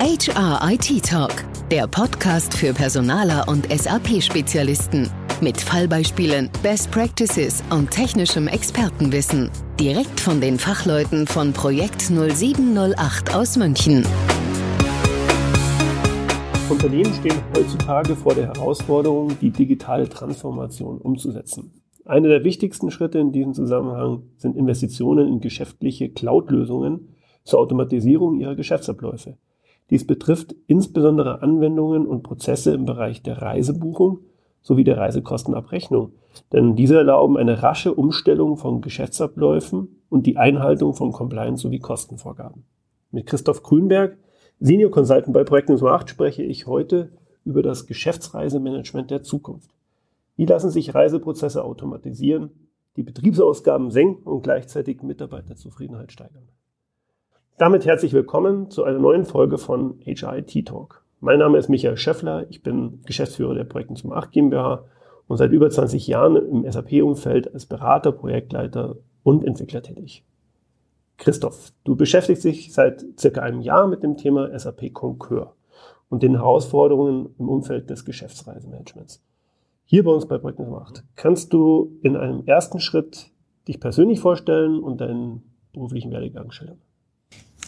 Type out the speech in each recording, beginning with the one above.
HR IT Talk, der Podcast für Personaler und SAP-Spezialisten. Mit Fallbeispielen, Best Practices und technischem Expertenwissen. Direkt von den Fachleuten von Projekt 0708 aus München. Unternehmen stehen heutzutage vor der Herausforderung, die digitale Transformation umzusetzen. Einer der wichtigsten Schritte in diesem Zusammenhang sind Investitionen in geschäftliche Cloud-Lösungen zur Automatisierung ihrer Geschäftsabläufe. Dies betrifft insbesondere Anwendungen und Prozesse im Bereich der Reisebuchung sowie der Reisekostenabrechnung, denn diese erlauben eine rasche Umstellung von Geschäftsabläufen und die Einhaltung von Compliance sowie Kostenvorgaben. Mit Christoph Grünberg, Senior Consultant bei Projekten 8, spreche ich heute über das Geschäftsreisemanagement der Zukunft. Wie lassen sich Reiseprozesse automatisieren, die Betriebsausgaben senken und gleichzeitig Mitarbeiterzufriedenheit steigern? Damit herzlich willkommen zu einer neuen Folge von HIT Talk. Mein Name ist Michael Schäffler, ich bin Geschäftsführer der Projekten zum 8 GmbH und seit über 20 Jahren im SAP-Umfeld als Berater, Projektleiter und Entwickler tätig. Christoph, du beschäftigst dich seit circa einem Jahr mit dem Thema SAP Concur und den Herausforderungen im Umfeld des Geschäftsreisemanagements hier bei uns bei Projekt 8. Kannst du in einem ersten Schritt dich persönlich vorstellen und deinen beruflichen Werdegang schildern?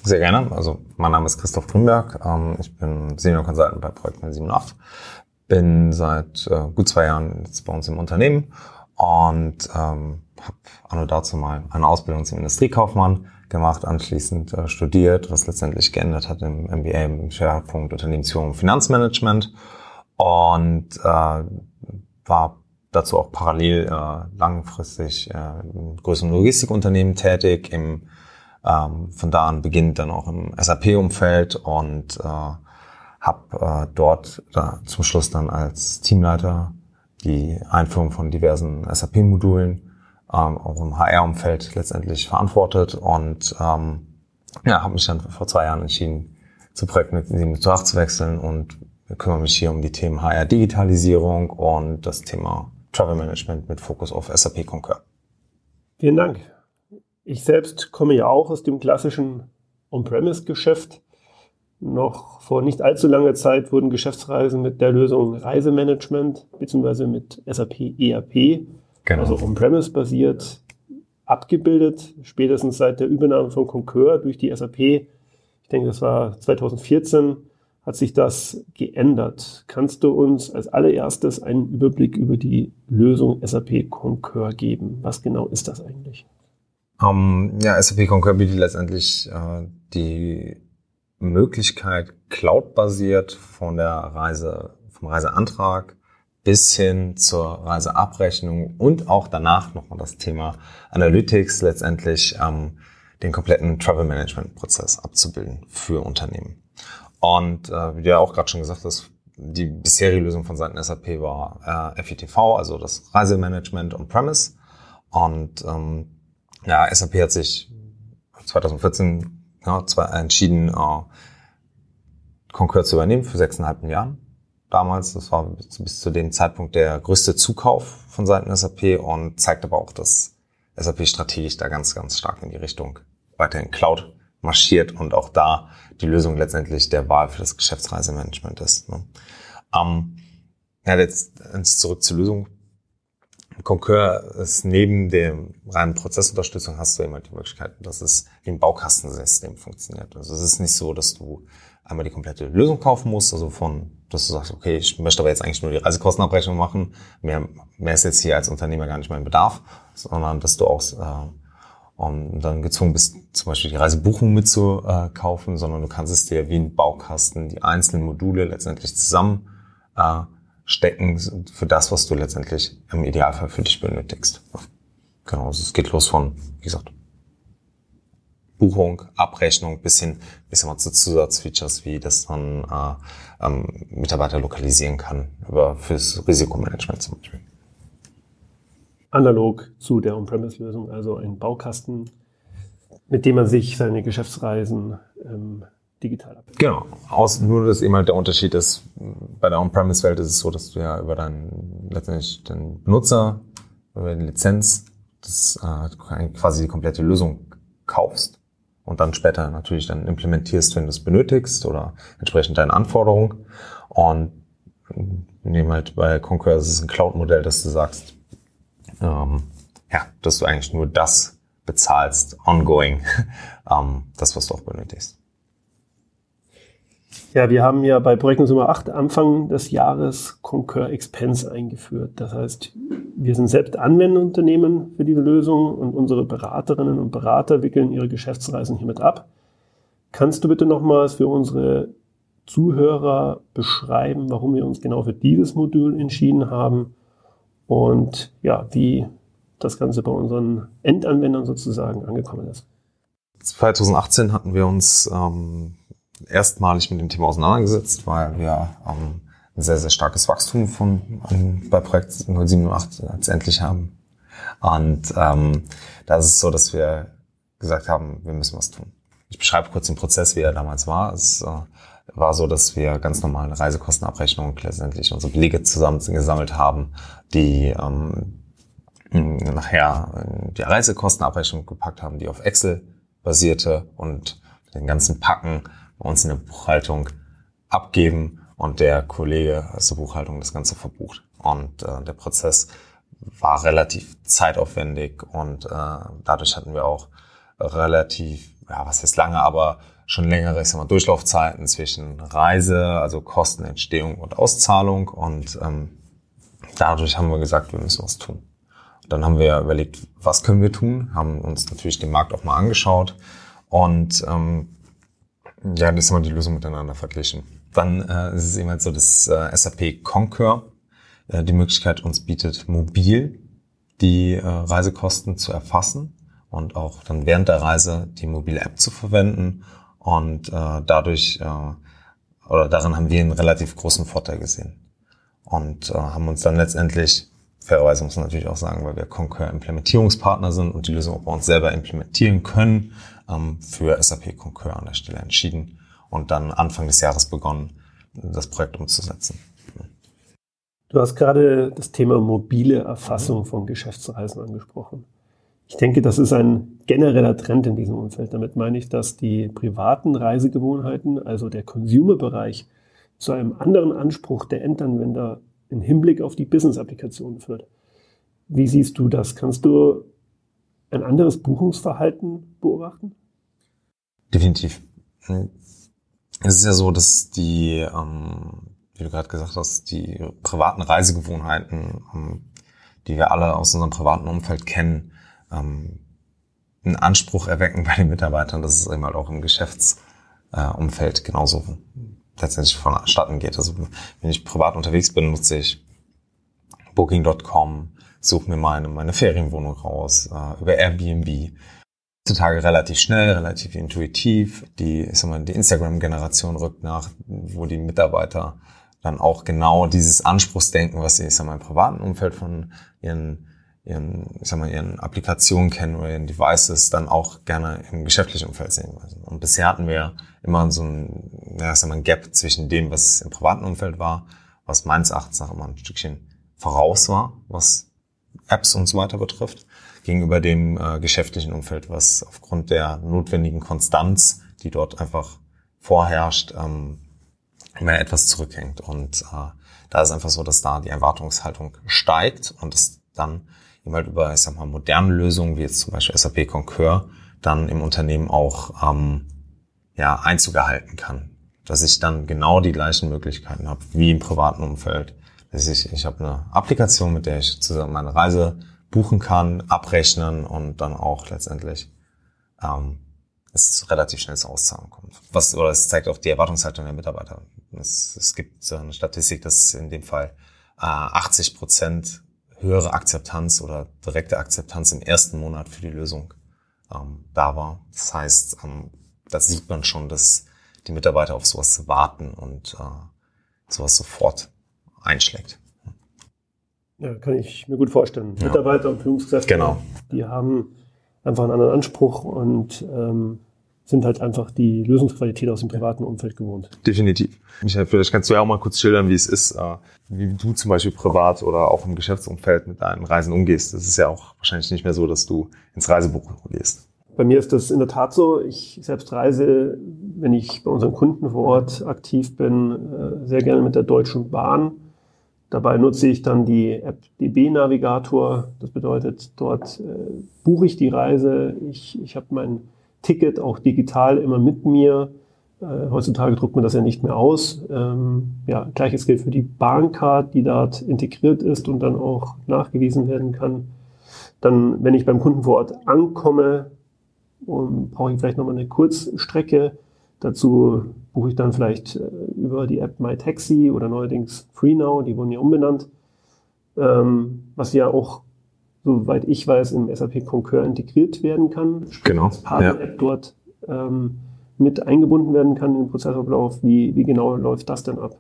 Sehr gerne. Also mein Name ist Christoph Grünberg. Ähm, ich bin Senior Consultant bei Projekt 78. Bin seit äh, gut zwei Jahren jetzt bei uns im Unternehmen und ähm, habe anno dazu mal eine Ausbildung zum Industriekaufmann gemacht, anschließend äh, studiert, was letztendlich geändert hat im MBA im Schwerpunkt Unternehmensführung und Finanzmanagement und äh, war dazu auch parallel äh, langfristig äh, in größeren Logistikunternehmen tätig, im, ähm, von da an beginnt dann auch im SAP-Umfeld und äh, habe äh, dort da zum Schluss dann als Teamleiter die Einführung von diversen SAP-Modulen ähm, auch im HR-Umfeld letztendlich verantwortet und ähm, ja, habe mich dann vor zwei Jahren entschieden, zu Projekten mit 7 zu 8 zu wechseln und kümmere mich hier um die Themen HR-Digitalisierung und das Thema Travel Management mit Fokus auf SAP Concur. Vielen Dank. Ich selbst komme ja auch aus dem klassischen On-Premise-Geschäft. Noch vor nicht allzu langer Zeit wurden Geschäftsreisen mit der Lösung Reisemanagement bzw. mit SAP ERP, genau. also On-Premise basiert, abgebildet. Spätestens seit der Übernahme von Concur durch die SAP, ich denke, das war 2014, hat sich das geändert. Kannst du uns als allererstes einen Überblick über die Lösung SAP Concur geben? Was genau ist das eigentlich? Um, ähm, ja, SAP Concur bietet letztendlich äh, die Möglichkeit, cloud-basiert von der Reise, vom Reiseantrag bis hin zur Reiseabrechnung und auch danach nochmal das Thema Analytics letztendlich ähm, den kompletten Travel Management Prozess abzubilden für Unternehmen. Und äh, wie du ja auch gerade schon gesagt hast, die bisherige Lösung von Seiten SAP war äh, FETV, also das Reisemanagement on-premise. Und ähm, ja, SAP hat sich 2014 ja, entschieden, äh, Concur zu übernehmen für sechseinhalb Milliarden. Damals, das war bis, bis zu dem Zeitpunkt der größte Zukauf von Seiten SAP und zeigt aber auch, dass SAP strategisch da ganz, ganz stark in die Richtung weiterhin Cloud marschiert und auch da die Lösung letztendlich der Wahl für das Geschäftsreisemanagement ist. Ne? Ähm, ja, jetzt zurück zur Lösung. Concur ist neben dem reinen Prozessunterstützung hast du immer die Möglichkeit, dass es wie ein Baukastensystem funktioniert. Also es ist nicht so, dass du einmal die komplette Lösung kaufen musst, also von, dass du sagst, okay, ich möchte aber jetzt eigentlich nur die Reisekostenabrechnung machen, mehr, mehr ist jetzt hier als Unternehmer gar nicht mein Bedarf, sondern dass du auch äh, und dann gezwungen bist, zum Beispiel die Reisebuchung mitzukaufen, sondern du kannst es dir wie ein Baukasten die einzelnen Module letztendlich zusammen äh, stecken für das, was du letztendlich im Idealfall für dich benötigst. Genau, also es geht los von, wie gesagt, Buchung, Abrechnung bis hin bis hin zu Zusatzfeatures, wie das man äh, ähm, Mitarbeiter lokalisieren kann, über fürs Risikomanagement zum Beispiel analog zu der On-Premise-Lösung, also ein Baukasten, mit dem man sich seine Geschäftsreisen ähm, digital ab. Genau. Aus, nur, dass eben halt der Unterschied ist, bei der On-Premise-Welt ist es so, dass du ja über deinen, letztendlich den Benutzer, über die Lizenz, das, äh, quasi die komplette Lösung kaufst und dann später natürlich dann implementierst, wenn du es benötigst oder entsprechend deinen Anforderungen. Und nehmen halt bei Concur, das ist ein Cloud-Modell, dass du sagst, ähm, ja, dass du eigentlich nur das bezahlst, ongoing, ähm, das, was du auch benötigst. Ja, wir haben ja bei Projekt Nummer 8 Anfang des Jahres Concur Expense eingeführt. Das heißt, wir sind selbst Anwenderunternehmen für diese Lösung und unsere Beraterinnen und Berater wickeln ihre Geschäftsreisen hiermit ab. Kannst du bitte nochmals für unsere Zuhörer beschreiben, warum wir uns genau für dieses Modul entschieden haben und ja, wie das Ganze bei unseren Endanwendern sozusagen angekommen ist? 2018 hatten wir uns ähm, erstmalig mit dem Thema auseinandergesetzt, weil wir ähm, ein sehr, sehr starkes Wachstum von, an, bei Projekt 078 letztendlich haben. Und ähm, da ist es so, dass wir gesagt haben, wir müssen was tun. Ich beschreibe kurz den Prozess, wie er damals war. Es äh, war so, dass wir ganz normal eine Reisekostenabrechnung letztendlich unsere Belege zusammen gesammelt haben, die ähm, nachher die Reisekostenabrechnung gepackt haben, die auf Excel basierte und den ganzen Packen bei uns in der Buchhaltung abgeben und der Kollege aus der Buchhaltung das Ganze verbucht. Und äh, der Prozess war relativ zeitaufwendig und äh, dadurch hatten wir auch relativ, ja, was heißt lange, aber schon längere ich sag mal, Durchlaufzeiten zwischen Reise, also Kostenentstehung und Auszahlung. Und ähm, dadurch haben wir gesagt, wir müssen was tun. Und dann haben wir überlegt, was können wir tun, haben uns natürlich den Markt auch mal angeschaut und ähm, ja, das ist immer die Lösung miteinander verglichen. Dann äh, ist es eben halt so, dass äh, SAP Concur äh, die Möglichkeit uns bietet, mobil die äh, Reisekosten zu erfassen und auch dann während der Reise die mobile App zu verwenden. Und äh, dadurch, äh, oder darin haben wir einen relativ großen Vorteil gesehen. Und äh, haben uns dann letztendlich, fairerweise muss man natürlich auch sagen, weil wir Concur Implementierungspartner sind und die Lösung auch bei uns selber implementieren können, ähm, für SAP Concur an der Stelle entschieden und dann Anfang des Jahres begonnen, das Projekt umzusetzen. Du hast gerade das Thema mobile Erfassung von Geschäftsreisen angesprochen. Ich denke, das ist ein genereller Trend in diesem Umfeld. Damit meine ich, dass die privaten Reisegewohnheiten, also der Consumer-Bereich, zu einem anderen Anspruch der Endanwender im Hinblick auf die Business-Applikationen führt. Wie siehst du das? Kannst du ein anderes Buchungsverhalten beobachten? Definitiv. Es ist ja so, dass die, ähm, wie du gerade gesagt hast, die privaten Reisegewohnheiten, ähm, die wir alle aus unserem privaten Umfeld kennen, ähm, einen Anspruch erwecken bei den Mitarbeitern, dass es eben halt auch im Geschäftsumfeld äh, genauso letztendlich vonstatten geht. Also wenn ich privat unterwegs bin, nutze ich Booking.com, suche mir meine, meine Ferienwohnung raus, äh, über Airbnb heutzutage relativ schnell, relativ intuitiv. Die, ich sag mal, die Instagram-Generation rückt nach, wo die Mitarbeiter dann auch genau dieses Anspruchsdenken, was sie, ich sag mal, im privaten Umfeld von ihren, ihren, ich sag mal, ihren Applikationen kennen oder ihren Devices, dann auch gerne im geschäftlichen Umfeld sehen wollen. Und bisher hatten wir immer so ein, ja, ich sag mal, ein Gap zwischen dem, was im privaten Umfeld war, was meines Erachtens auch immer ein Stückchen voraus war, was Apps und so weiter betrifft gegenüber dem äh, geschäftlichen Umfeld, was aufgrund der notwendigen Konstanz, die dort einfach vorherrscht, ähm, mehr etwas zurückhängt. Und äh, da ist einfach so, dass da die Erwartungshaltung steigt und es dann eben halt über, ich sag mal, moderne Lösungen, wie jetzt zum Beispiel SAP Concur, dann im Unternehmen auch ähm, ja, Einzug erhalten kann. Dass ich dann genau die gleichen Möglichkeiten habe wie im privaten Umfeld. Dass ich, ich habe eine Applikation, mit der ich zusammen meine Reise buchen kann, abrechnen und dann auch letztendlich ähm, es relativ schnell zur Auszahlung kommt. Was, oder es zeigt auch die Erwartungshaltung der Mitarbeiter. Es, es gibt eine Statistik, dass in dem Fall äh, 80 Prozent höhere Akzeptanz oder direkte Akzeptanz im ersten Monat für die Lösung ähm, da war. Das heißt, ähm, da sieht man schon, dass die Mitarbeiter auf sowas warten und äh, sowas sofort einschlägt. Ja, kann ich mir gut vorstellen. Ja. Mitarbeiter und Führungskräfte, genau. die haben einfach einen anderen Anspruch und ähm, sind halt einfach die Lösungsqualität aus dem privaten Umfeld gewohnt. Definitiv. Michael, vielleicht kannst du ja auch mal kurz schildern, wie es ist, äh, wie du zum Beispiel privat oder auch im Geschäftsumfeld mit deinen Reisen umgehst. Das ist ja auch wahrscheinlich nicht mehr so, dass du ins Reisebuch gehst. bei mir ist das in der Tat so. Ich selbst reise, wenn ich bei unseren Kunden vor Ort aktiv bin, äh, sehr gerne mit der Deutschen Bahn. Dabei nutze ich dann die App DB Navigator. Das bedeutet, dort äh, buche ich die Reise. Ich, ich habe mein Ticket auch digital immer mit mir. Äh, heutzutage druckt man das ja nicht mehr aus. Ähm, ja, gleiches gilt für die Bahncard, die dort integriert ist und dann auch nachgewiesen werden kann. Dann, wenn ich beim Kunden vor Ort ankomme, um, brauche ich vielleicht nochmal eine Kurzstrecke. Dazu buche ich dann vielleicht äh, über die App MyTaxi oder neuerdings FreeNow, die wurden ja umbenannt, ähm, was ja auch, soweit ich weiß, im SAP Concur integriert werden kann. Genau. Als Partner-App ja. dort ähm, mit eingebunden werden kann in den Prozessablauf. Wie, wie genau läuft das denn ab?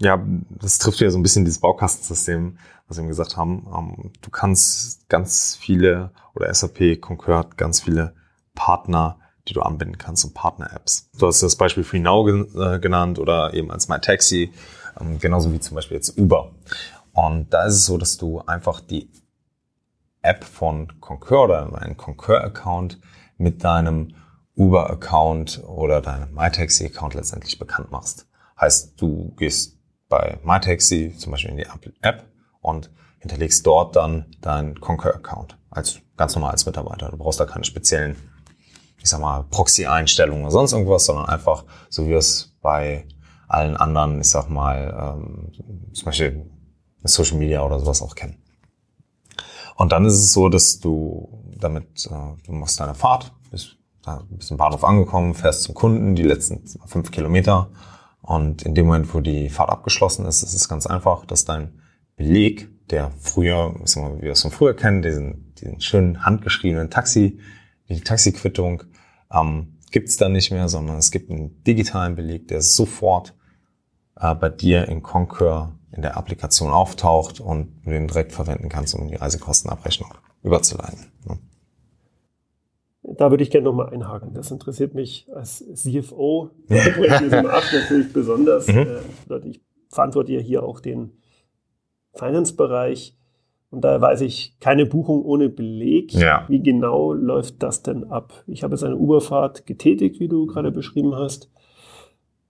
Ja, das trifft ja so ein bisschen dieses Baukastensystem, was wir eben gesagt haben. Ähm, du kannst ganz viele, oder SAP Concur hat ganz viele Partner, die du anbinden kannst und Partner-Apps. Du hast das Beispiel FreeNow äh, genannt oder eben als MyTaxi, ähm, genauso wie zum Beispiel jetzt Uber. Und da ist es so, dass du einfach die App von Concur oder einen Concur-Account mit deinem Uber-Account oder deinem MyTaxi-Account letztendlich bekannt machst. Heißt, du gehst bei MyTaxi zum Beispiel in die App und hinterlegst dort dann deinen Concur-Account als ganz normal als Mitarbeiter. Du brauchst da keine speziellen, ich sag mal, Proxy-Einstellungen oder sonst irgendwas, sondern einfach, so wie wir es bei allen anderen, ich sag mal, ähm, zum Beispiel Social Media oder sowas auch kennen. Und dann ist es so, dass du damit, äh, du machst deine Fahrt, bist, da bist im Bahnhof angekommen, fährst zum Kunden die letzten fünf Kilometer und in dem Moment, wo die Fahrt abgeschlossen ist, ist es ganz einfach, dass dein Beleg, der früher, ich sag mal, wie wir es von früher kennen, diesen, diesen schönen handgeschriebenen Taxi, die Taxiquittung, ähm, gibt es da nicht mehr, sondern es gibt einen digitalen Beleg, der sofort äh, bei dir in Concur in der Applikation auftaucht und du den direkt verwenden kannst, um die Reisekostenabrechnung überzuleiten. Ne? Da würde ich gerne nochmal einhaken. Das interessiert mich als CFO in diesem Art natürlich besonders. Mhm. Äh, ich verantworte ja hier auch den Finance-Bereich. Und da weiß ich keine Buchung ohne Beleg. Ja. Wie genau läuft das denn ab? Ich habe jetzt eine Uberfahrt getätigt, wie du gerade beschrieben hast.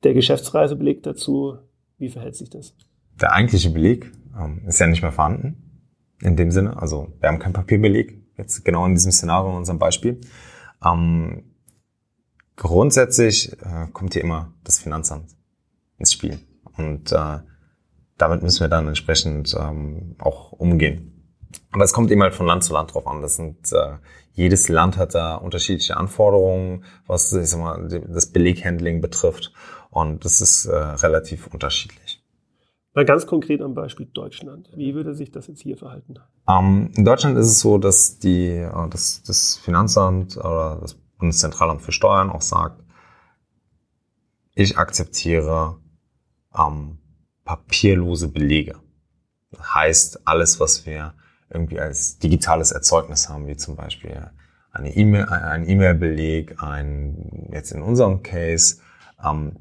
Der Geschäftsreisebeleg dazu, wie verhält sich das? Der eigentliche Beleg ähm, ist ja nicht mehr vorhanden. In dem Sinne, also wir haben keinen Papierbeleg, jetzt genau in diesem Szenario, in unserem Beispiel. Ähm, grundsätzlich äh, kommt hier immer das Finanzamt ins Spiel. Und äh, damit müssen wir dann entsprechend ähm, auch umgehen. Aber es kommt immer halt von Land zu Land drauf an. Das sind, äh, jedes Land hat da unterschiedliche Anforderungen, was ich sag mal, das Beleghandling betrifft. Und das ist äh, relativ unterschiedlich. Mal ganz konkret am Beispiel Deutschland. Wie würde sich das jetzt hier verhalten? Ähm, in Deutschland ist es so, dass die, äh, dass das Finanzamt oder das Bundeszentralamt für Steuern auch sagt, ich akzeptiere ähm, papierlose Belege. Das heißt, alles, was wir irgendwie als digitales Erzeugnis haben, wie zum Beispiel eine E-Mail, ein E-Mail-Beleg, ein, jetzt in unserem Case, ähm,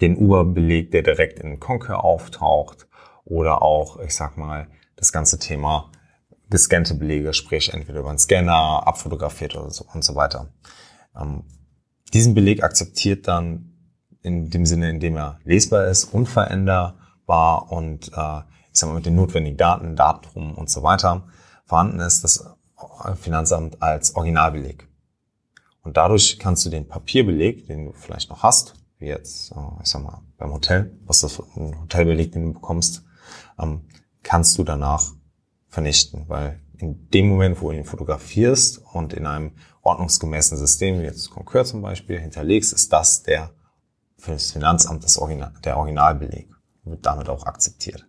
den Uber-Beleg, der direkt in Concur auftaucht oder auch, ich sag mal, das ganze Thema gescannte Belege, sprich entweder über einen Scanner, abfotografiert oder so und so weiter. Ähm, diesen Beleg akzeptiert dann in dem Sinne, in dem er lesbar ist, unveränderbar und äh, ich sag mal mit den notwendigen Daten, Datum und so weiter vorhanden ist, das Finanzamt als Originalbeleg. Und dadurch kannst du den Papierbeleg, den du vielleicht noch hast, wie jetzt, äh, ich sag mal, beim Hotel, was das ein Hotelbeleg, den du bekommst, ähm, kannst du danach vernichten, weil in dem Moment, wo du ihn fotografierst und in einem ordnungsgemäßen System, wie jetzt Concur zum Beispiel, hinterlegst, ist das der für das Finanzamt das Original, der Originalbeleg wird damit auch akzeptiert.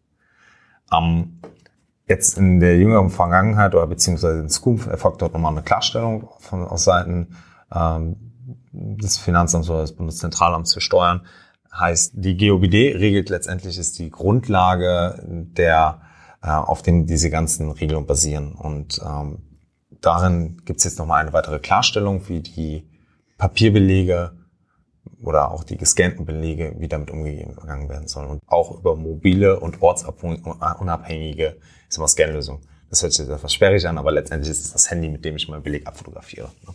Ähm, jetzt in der jüngeren Vergangenheit oder beziehungsweise in Zukunft erfolgt dort nochmal eine Klarstellung von aus Seiten ähm, des Finanzamts oder des Bundeszentralamts für Steuern. Heißt, die GOBD regelt letztendlich ist die Grundlage der äh, auf dem diese ganzen Regelungen basieren. Und ähm, darin gibt es jetzt nochmal eine weitere Klarstellung, wie die Papierbelege oder auch die gescannten Belege, wie damit umgegangen werden sollen. Und auch über mobile und ortsunabhängige Scanlösungen. Das hört sich etwas sperrig an, aber letztendlich ist es das Handy, mit dem ich meinen Beleg abfotografiere. Ne?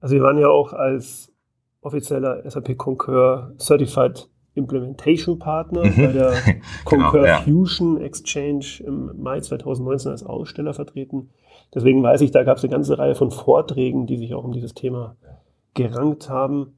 Also wir waren ja auch als offizieller SAP Concur Certified Implementation Partner mhm. bei der Concur genau, ja. Fusion Exchange im Mai 2019 als Aussteller vertreten. Deswegen weiß ich, da gab es eine ganze Reihe von Vorträgen, die sich auch um dieses Thema gerankt haben.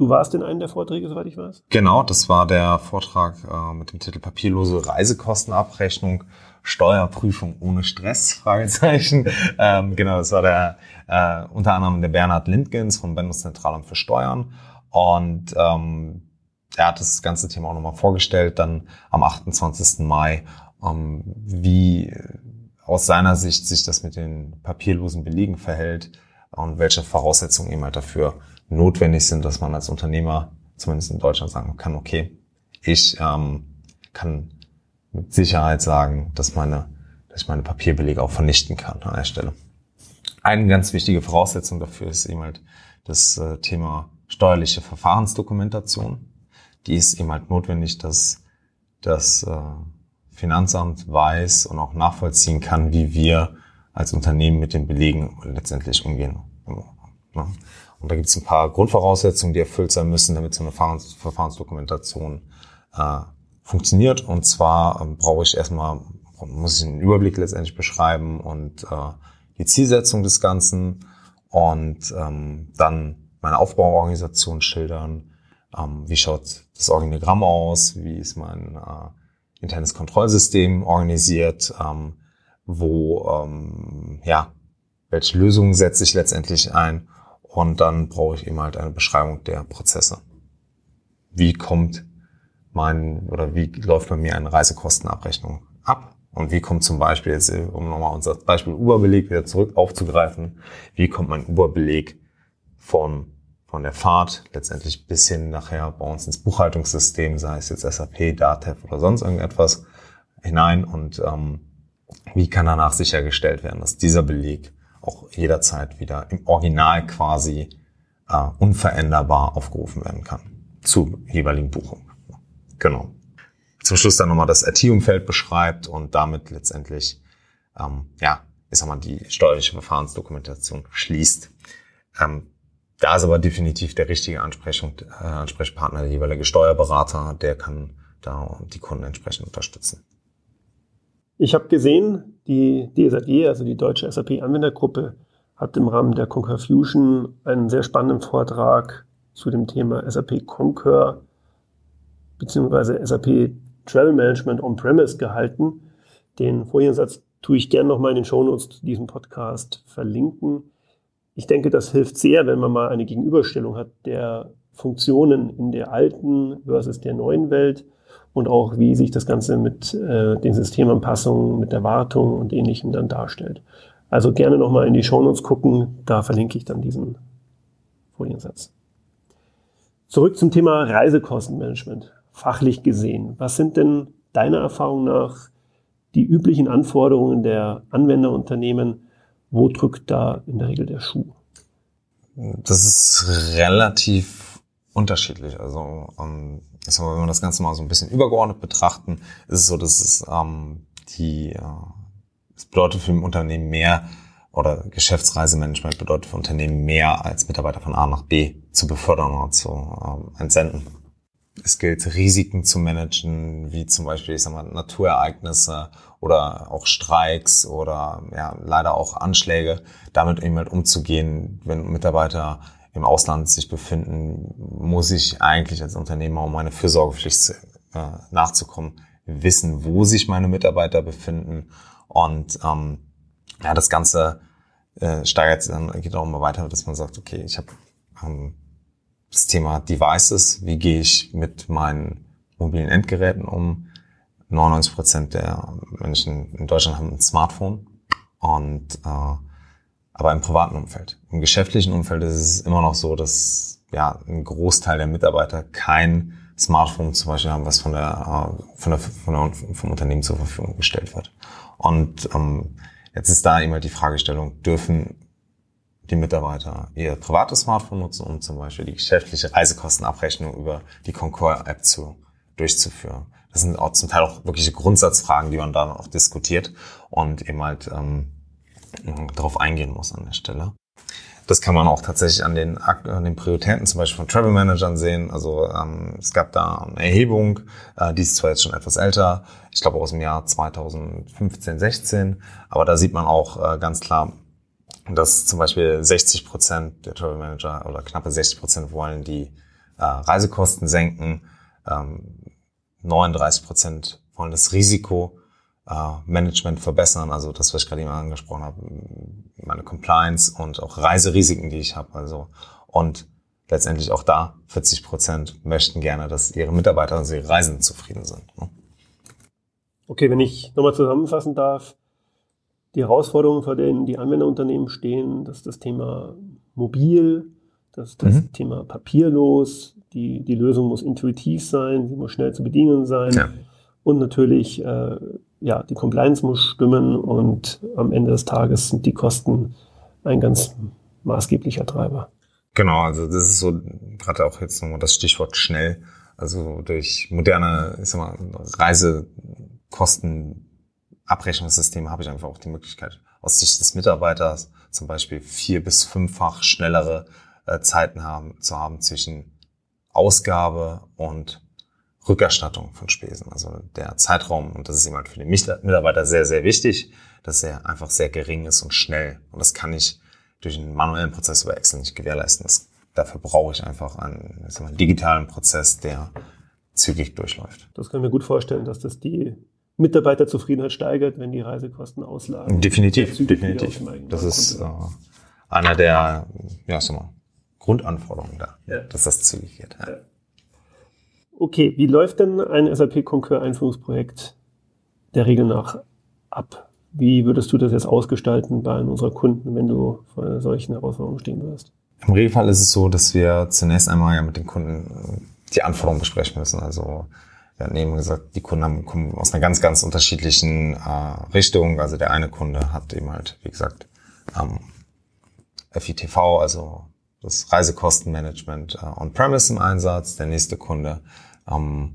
Du warst in einem der Vorträge, soweit ich weiß? Genau, das war der Vortrag äh, mit dem Titel Papierlose Reisekostenabrechnung, Steuerprüfung ohne Stress, Fragezeichen. ähm, genau, das war der äh, unter anderem der Bernhard Lindgens vom Bundeszentralamt für Steuern. Und ähm, er hat das ganze Thema auch nochmal vorgestellt, dann am 28. Mai, ähm, wie aus seiner Sicht sich das mit den papierlosen Belegen verhält und welche Voraussetzungen eben halt dafür notwendig sind, dass man als Unternehmer zumindest in Deutschland sagen kann, okay, ich ähm, kann mit Sicherheit sagen, dass meine, dass ich meine Papierbelege auch vernichten kann an der Stelle. Eine ganz wichtige Voraussetzung dafür ist eben halt das äh, Thema steuerliche Verfahrensdokumentation. Die ist eben halt notwendig, dass das äh, Finanzamt weiß und auch nachvollziehen kann, wie wir als Unternehmen mit den Belegen letztendlich umgehen. Und da gibt es ein paar Grundvoraussetzungen, die erfüllt sein müssen, damit so eine Verfahrens Verfahrensdokumentation äh, funktioniert. Und zwar ähm, brauche ich erstmal, muss ich einen Überblick letztendlich beschreiben und äh, die Zielsetzung des Ganzen und ähm, dann meine Aufbauorganisation schildern. Ähm, wie schaut das Organigramm aus? Wie ist mein äh, internes Kontrollsystem organisiert? Ähm, wo, ähm, ja, welche Lösungen setze ich letztendlich ein? Und dann brauche ich eben halt eine Beschreibung der Prozesse. Wie kommt mein oder wie läuft bei mir eine Reisekostenabrechnung ab? Und wie kommt zum Beispiel, jetzt, um nochmal unser Beispiel Uber-Beleg wieder zurück aufzugreifen, wie kommt mein Uber-Beleg von, von der Fahrt letztendlich bis hin nachher bei uns ins Buchhaltungssystem, sei es jetzt SAP, DATEV oder sonst irgendetwas, hinein und ähm, wie kann danach sichergestellt werden, dass dieser Beleg auch jederzeit wieder im Original quasi äh, unveränderbar aufgerufen werden kann zu jeweiligen Buchung. Genau. Zum Schluss dann nochmal das IT-Umfeld beschreibt und damit letztendlich, ähm, ja, ich sag mal, die steuerliche Verfahrensdokumentation schließt. Ähm, da ist aber definitiv der richtige äh, Ansprechpartner, der jeweilige Steuerberater, der kann da die Kunden entsprechend unterstützen. Ich habe gesehen, die DSAG, also die deutsche SAP-Anwendergruppe, hat im Rahmen der Concur Fusion einen sehr spannenden Vortrag zu dem Thema SAP Concur bzw. SAP Travel Management On-Premise gehalten. Den Foliensatz tue ich gerne nochmal in den Shownotes zu diesem Podcast verlinken. Ich denke, das hilft sehr, wenn man mal eine Gegenüberstellung hat der Funktionen in der alten versus der neuen Welt und auch wie sich das Ganze mit äh, den Systemanpassungen, mit der Wartung und ähnlichem dann darstellt. Also gerne nochmal in die Shownotes gucken, da verlinke ich dann diesen Foliensatz. Zurück zum Thema Reisekostenmanagement, fachlich gesehen. Was sind denn deiner Erfahrung nach die üblichen Anforderungen der Anwenderunternehmen? Wo drückt da in der Regel der Schuh? Das ist relativ unterschiedlich. Also ähm, wenn wir das Ganze mal so ein bisschen übergeordnet betrachten, ist es so, dass es ähm, die, äh, es bedeutet für ein Unternehmen mehr oder Geschäftsreisemanagement bedeutet für Unternehmen mehr als Mitarbeiter von A nach B zu befördern oder zu ähm, entsenden. Es gilt, Risiken zu managen, wie zum Beispiel, ich sag mal, Naturereignisse oder auch Streiks oder ja, leider auch Anschläge, damit eben halt umzugehen, wenn Mitarbeiter im Ausland sich befinden, muss ich eigentlich als Unternehmer, um meine Fürsorgepflicht äh, nachzukommen, wissen, wo sich meine Mitarbeiter befinden. Und ähm, ja, das Ganze äh, steigert dann, geht auch immer weiter, dass man sagt, okay, ich habe ähm, das Thema Devices, wie gehe ich mit meinen mobilen Endgeräten um? 99 Prozent der Menschen in Deutschland haben ein Smartphone und äh, aber im privaten Umfeld. Im geschäftlichen Umfeld ist es immer noch so, dass ja ein Großteil der Mitarbeiter kein Smartphone zum Beispiel haben, was von der, äh, von der, von der vom Unternehmen zur Verfügung gestellt wird. Und ähm, jetzt ist da immer die Fragestellung, dürfen die Mitarbeiter ihr privates Smartphone nutzen, um zum Beispiel die geschäftliche Reisekostenabrechnung über die Concur-App zu, durchzuführen. Das sind auch zum Teil auch wirkliche Grundsatzfragen, die man da auch diskutiert und eben halt ähm, darauf eingehen muss an der Stelle. Das kann man auch tatsächlich an den, an den Prioritäten zum Beispiel von Travel Managern sehen. Also ähm, es gab da eine Erhebung, äh, die ist zwar jetzt schon etwas älter, ich glaube aus dem Jahr 2015, 16, aber da sieht man auch äh, ganz klar, dass zum Beispiel 60 Prozent der Travel Manager oder knappe 60 Prozent wollen die äh, Reisekosten senken, ähm, 39 Prozent wollen das Risiko äh, Management verbessern, also das, was ich gerade eben angesprochen habe, meine Compliance und auch Reiserisiken, die ich habe. Also und letztendlich auch da 40 Prozent möchten gerne, dass ihre Mitarbeiter und ihre Reisenden zufrieden sind. Ne? Okay, wenn ich nochmal zusammenfassen darf, die Herausforderungen, vor denen die Anwenderunternehmen stehen, dass das Thema mobil, dass das mhm. Thema papierlos, die, die Lösung muss intuitiv sein, sie muss schnell zu bedienen sein ja. und natürlich äh, ja, die Compliance muss stimmen und am Ende des Tages sind die Kosten ein ganz maßgeblicher Treiber. Genau, also das ist so gerade auch jetzt nochmal das Stichwort schnell. Also durch moderne, ich sag mal, Reisekostenabrechnungssysteme habe ich einfach auch die Möglichkeit, aus Sicht des Mitarbeiters zum Beispiel vier bis fünffach schnellere äh, Zeiten haben, zu haben zwischen Ausgabe und Rückerstattung von Spesen. Also der Zeitraum, und das ist jemand für den Mitarbeiter sehr, sehr wichtig, dass er einfach sehr gering ist und schnell. Und das kann ich durch einen manuellen Prozess über Excel nicht gewährleisten. Das, dafür brauche ich einfach einen, ich mal, einen digitalen Prozess, der zügig durchläuft. Das kann ich mir gut vorstellen, dass das die Mitarbeiterzufriedenheit steigert, wenn die Reisekosten auslagen. Definitiv, definitiv. Das ist äh, einer der, ja, sag mal, Grundanforderungen da, ja. dass das zügig geht. Ja. Ja. Okay, wie läuft denn ein SAP Concur Einführungsprojekt der Regel nach ab? Wie würdest du das jetzt ausgestalten bei einem unserer Kunden, wenn du vor solchen Herausforderungen stehen wirst? Im Regelfall ist es so, dass wir zunächst einmal ja mit den Kunden die Anforderungen besprechen müssen. Also wir hatten eben gesagt, die Kunden haben, kommen aus einer ganz, ganz unterschiedlichen äh, Richtung. Also der eine Kunde hat eben halt, wie gesagt, ähm, FITV, also das Reisekostenmanagement äh, on-premise im Einsatz. Der nächste Kunde ähm,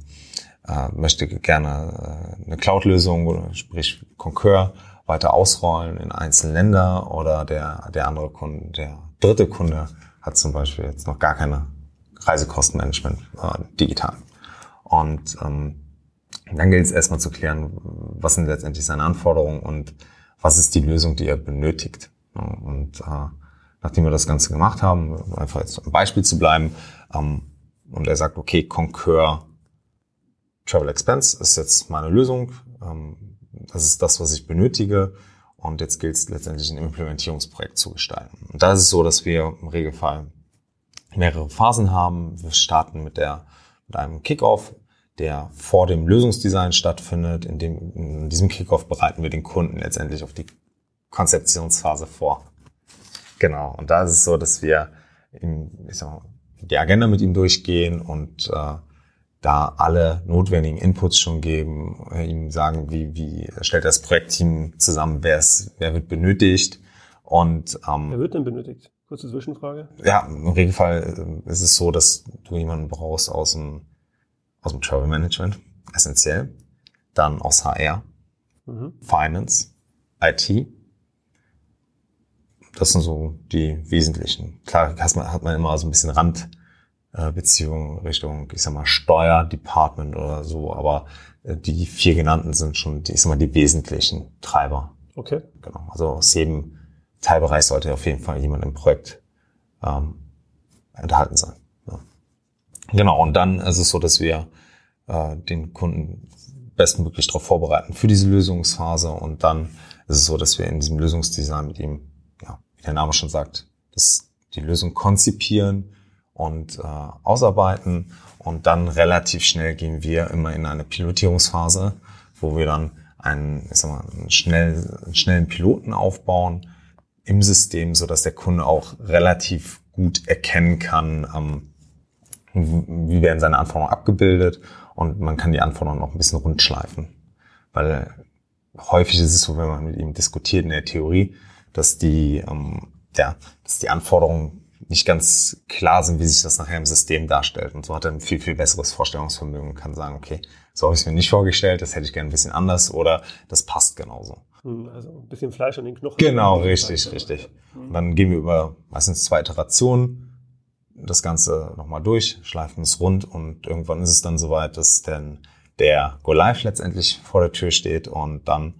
äh, möchte gerne äh, eine Cloud-Lösung, sprich Concur, weiter ausrollen in einzelne Länder oder der, der andere Kunde, der dritte Kunde hat zum Beispiel jetzt noch gar keine Reisekostenmanagement äh, digital. Und ähm, dann gilt es erstmal zu klären, was sind letztendlich seine Anforderungen und was ist die Lösung, die er benötigt. Und äh, nachdem wir das Ganze gemacht haben, einfach jetzt ein Beispiel zu bleiben, ähm, und er sagt, okay, Concur Travel Expense ist jetzt meine Lösung. Ähm, das ist das, was ich benötige. Und jetzt gilt es letztendlich ein Implementierungsprojekt zu gestalten. Und da ist es so, dass wir im Regelfall mehrere Phasen haben. Wir starten mit, der, mit einem Kickoff, der vor dem Lösungsdesign stattfindet. In, dem, in diesem Kickoff bereiten wir den Kunden letztendlich auf die Konzeptionsphase vor. Genau. Und da ist es so, dass wir ihm, ich sag mal, die Agenda mit ihm durchgehen und äh, da alle notwendigen Inputs schon geben, ihm sagen, wie, wie stellt das Projektteam zusammen, wer, ist, wer wird benötigt und ähm, wer wird denn benötigt? Kurze Zwischenfrage. Ja, im Regelfall äh, ist es so, dass du jemanden brauchst aus dem, aus dem Travel Management, essentiell, dann aus HR, mhm. Finance, IT das sind so die wesentlichen. Klar hat man, immer so ein bisschen Randbeziehungen äh, Richtung, ich sag mal, Steuerdepartment oder so, aber äh, die vier genannten sind schon, die, ich sag mal, die wesentlichen Treiber. Okay. Genau. Also aus jedem Teilbereich sollte auf jeden Fall jemand im Projekt ähm, enthalten sein. Ja. Genau, und dann ist es so, dass wir äh, den Kunden bestmöglich darauf vorbereiten für diese Lösungsphase und dann ist es so, dass wir in diesem Lösungsdesign mit ihm der Name schon sagt, das, die Lösung konzipieren und äh, ausarbeiten und dann relativ schnell gehen wir immer in eine Pilotierungsphase, wo wir dann einen, ich sag mal, einen, schnell, einen schnellen Piloten aufbauen im System, so dass der Kunde auch relativ gut erkennen kann, ähm, wie werden seine Anforderungen abgebildet und man kann die Anforderungen auch ein bisschen rundschleifen. Weil häufig ist es so, wenn man mit ihm diskutiert in der Theorie, dass die, ähm, ja, dass die Anforderungen nicht ganz klar sind, wie sich das nachher im System darstellt. Und so hat er ein viel, viel besseres Vorstellungsvermögen und kann sagen, okay, so habe ich es mir nicht vorgestellt, das hätte ich gerne ein bisschen anders oder das passt genauso. Hm, also ein bisschen Fleisch an den Knochen. Genau, richtig, richtig. Und dann gehen wir über meistens zwei Iterationen das Ganze nochmal durch, schleifen es rund und irgendwann ist es dann soweit, dass dann der Go Live letztendlich vor der Tür steht und dann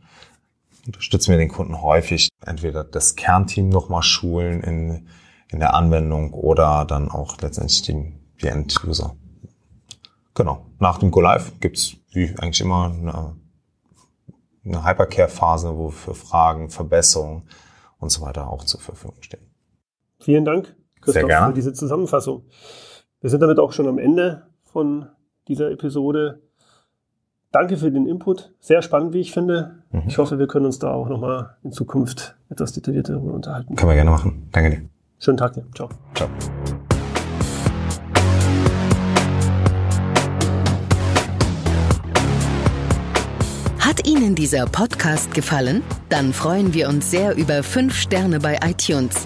unterstützen wir den Kunden häufig, entweder das Kernteam nochmal schulen in, in der Anwendung oder dann auch letztendlich die, die End-User. Genau. Nach dem Go Live gibt's wie eigentlich immer eine, eine Hypercare-Phase, wo für Fragen, Verbesserungen und so weiter auch zur Verfügung stehen. Vielen Dank, Christoph, für diese Zusammenfassung. Wir sind damit auch schon am Ende von dieser Episode. Danke für den Input. Sehr spannend, wie ich finde. Mhm. Ich hoffe, wir können uns da auch nochmal in Zukunft etwas detaillierter darüber unterhalten. Können wir gerne machen. Danke dir. Schönen Tag dir. Ciao. Ciao. Hat Ihnen dieser Podcast gefallen? Dann freuen wir uns sehr über 5 Sterne bei iTunes.